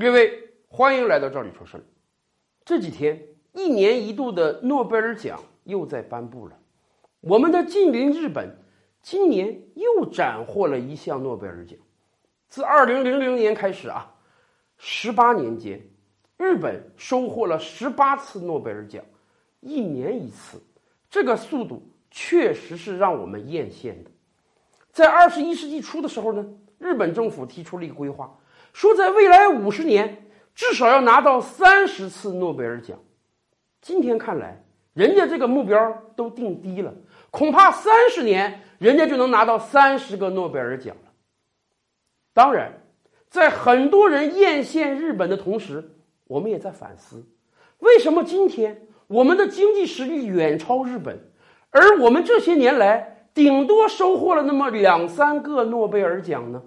各位，欢迎来到这里说事儿。这几天，一年一度的诺贝尔奖又在颁布了。我们的近邻日本今年又斩获了一项诺贝尔奖。自二零零零年开始啊，十八年间，日本收获了十八次诺贝尔奖，一年一次，这个速度确实是让我们艳羡的。在二十一世纪初的时候呢，日本政府提出了一个规划。说，在未来五十年，至少要拿到三十次诺贝尔奖。今天看来，人家这个目标都定低了，恐怕三十年人家就能拿到三十个诺贝尔奖了。当然，在很多人艳羡日本的同时，我们也在反思：为什么今天我们的经济实力远超日本，而我们这些年来顶多收获了那么两三个诺贝尔奖呢？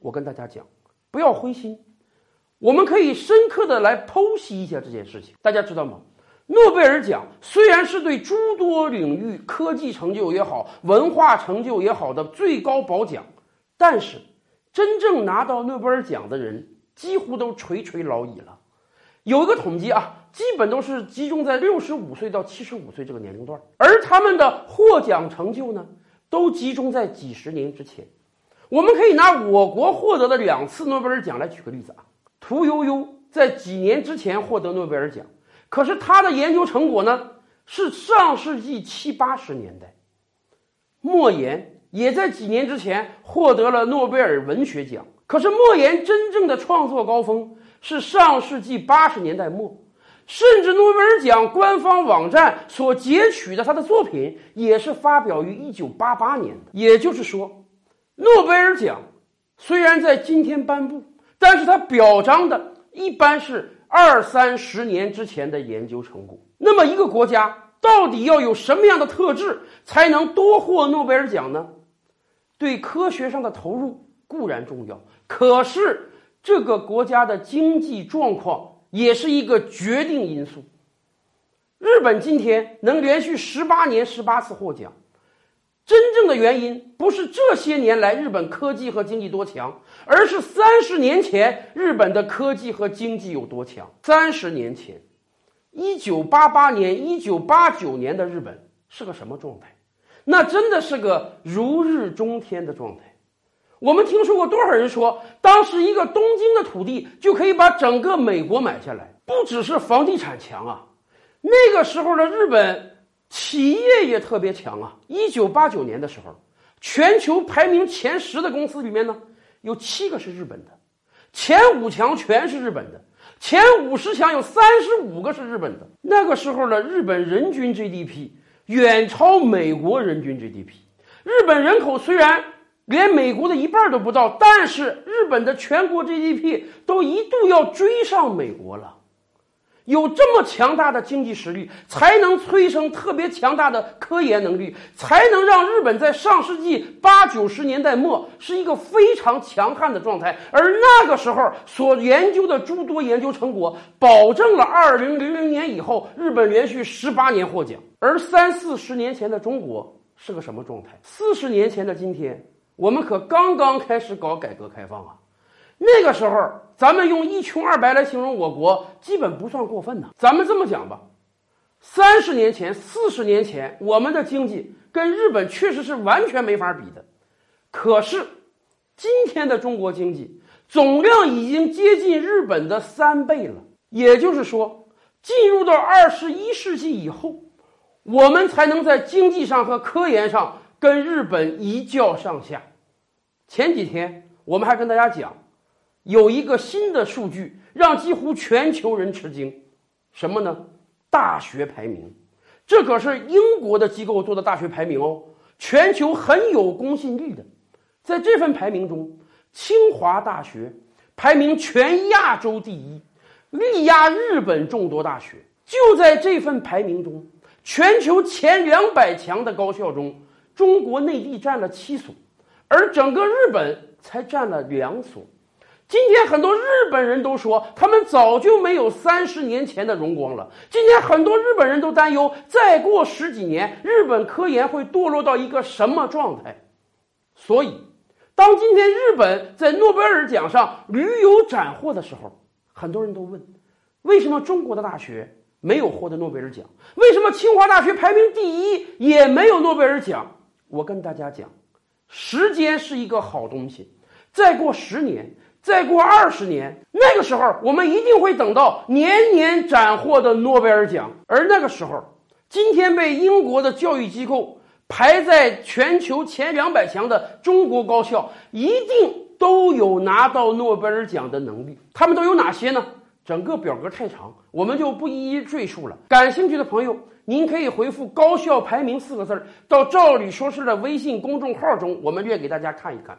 我跟大家讲。不要灰心，我们可以深刻的来剖析一下这件事情。大家知道吗？诺贝尔奖虽然是对诸多领域科技成就也好、文化成就也好的最高褒奖，但是真正拿到诺贝尔奖的人几乎都垂垂老矣了。有一个统计啊，基本都是集中在六十五岁到七十五岁这个年龄段，而他们的获奖成就呢，都集中在几十年之前。我们可以拿我国获得的两次诺贝尔奖来举个例子啊。屠呦呦在几年之前获得诺贝尔奖，可是她的研究成果呢是上世纪七八十年代。莫言也在几年之前获得了诺贝尔文学奖，可是莫言真正的创作高峰是上世纪八十年代末，甚至诺贝尔奖官方网站所截取的他的作品也是发表于一九八八年的。也就是说。诺贝尔奖虽然在今天颁布，但是它表彰的一般是二三十年之前的研究成果。那么，一个国家到底要有什么样的特质才能多获诺贝尔奖呢？对科学上的投入固然重要，可是这个国家的经济状况也是一个决定因素。日本今天能连续十八年十八次获奖。真正的原因不是这些年来日本科技和经济多强，而是三十年前日本的科技和经济有多强。三十年前，一九八八年、一九八九年的日本是个什么状态？那真的是个如日中天的状态。我们听说过多少人说，当时一个东京的土地就可以把整个美国买下来？不只是房地产强啊，那个时候的日本。企业也特别强啊！一九八九年的时候，全球排名前十的公司里面呢，有七个是日本的，前五强全是日本的，前五十强有三十五个是日本的。那个时候的日本人均 GDP 远超美国人均 GDP。日本人口虽然连美国的一半都不到，但是日本的全国 GDP 都一度要追上美国了。有这么强大的经济实力，才能催生特别强大的科研能力，才能让日本在上世纪八九十年代末是一个非常强悍的状态。而那个时候所研究的诸多研究成果，保证了二零零零年以后日本连续十八年获奖。而三四十年前的中国是个什么状态？四十年前的今天，我们可刚刚开始搞改革开放啊。那个时候，咱们用一穷二白来形容我国，基本不算过分呢。咱们这么讲吧，三十年前、四十年前，我们的经济跟日本确实是完全没法比的。可是，今天的中国经济总量已经接近日本的三倍了。也就是说，进入到二十一世纪以后，我们才能在经济上和科研上跟日本一较上下。前几天我们还跟大家讲。有一个新的数据让几乎全球人吃惊，什么呢？大学排名，这可是英国的机构做的大学排名哦，全球很有公信力的。在这份排名中，清华大学排名全亚洲第一，力压日本众多大学。就在这份排名中，全球前两百强的高校中，中国内地占了七所，而整个日本才占了两所。今天很多日本人都说，他们早就没有三十年前的荣光了。今天很多日本人都担忧，再过十几年，日本科研会堕落到一个什么状态。所以，当今天日本在诺贝尔奖上屡有斩获的时候，很多人都问，为什么中国的大学没有获得诺贝尔奖？为什么清华大学排名第一也没有诺贝尔奖？我跟大家讲，时间是一个好东西，再过十年，再过二十年，那个时候我们一定会等到年年斩获的诺贝尔奖。而那个时候，今天被英国的教育机构排在全球前两百强的中国高校，一定。都有拿到诺贝尔奖的能力，他们都有哪些呢？整个表格太长，我们就不一一赘述了。感兴趣的朋友，您可以回复“高校排名”四个字儿到赵理说事的微信公众号中，我们略给大家看一看。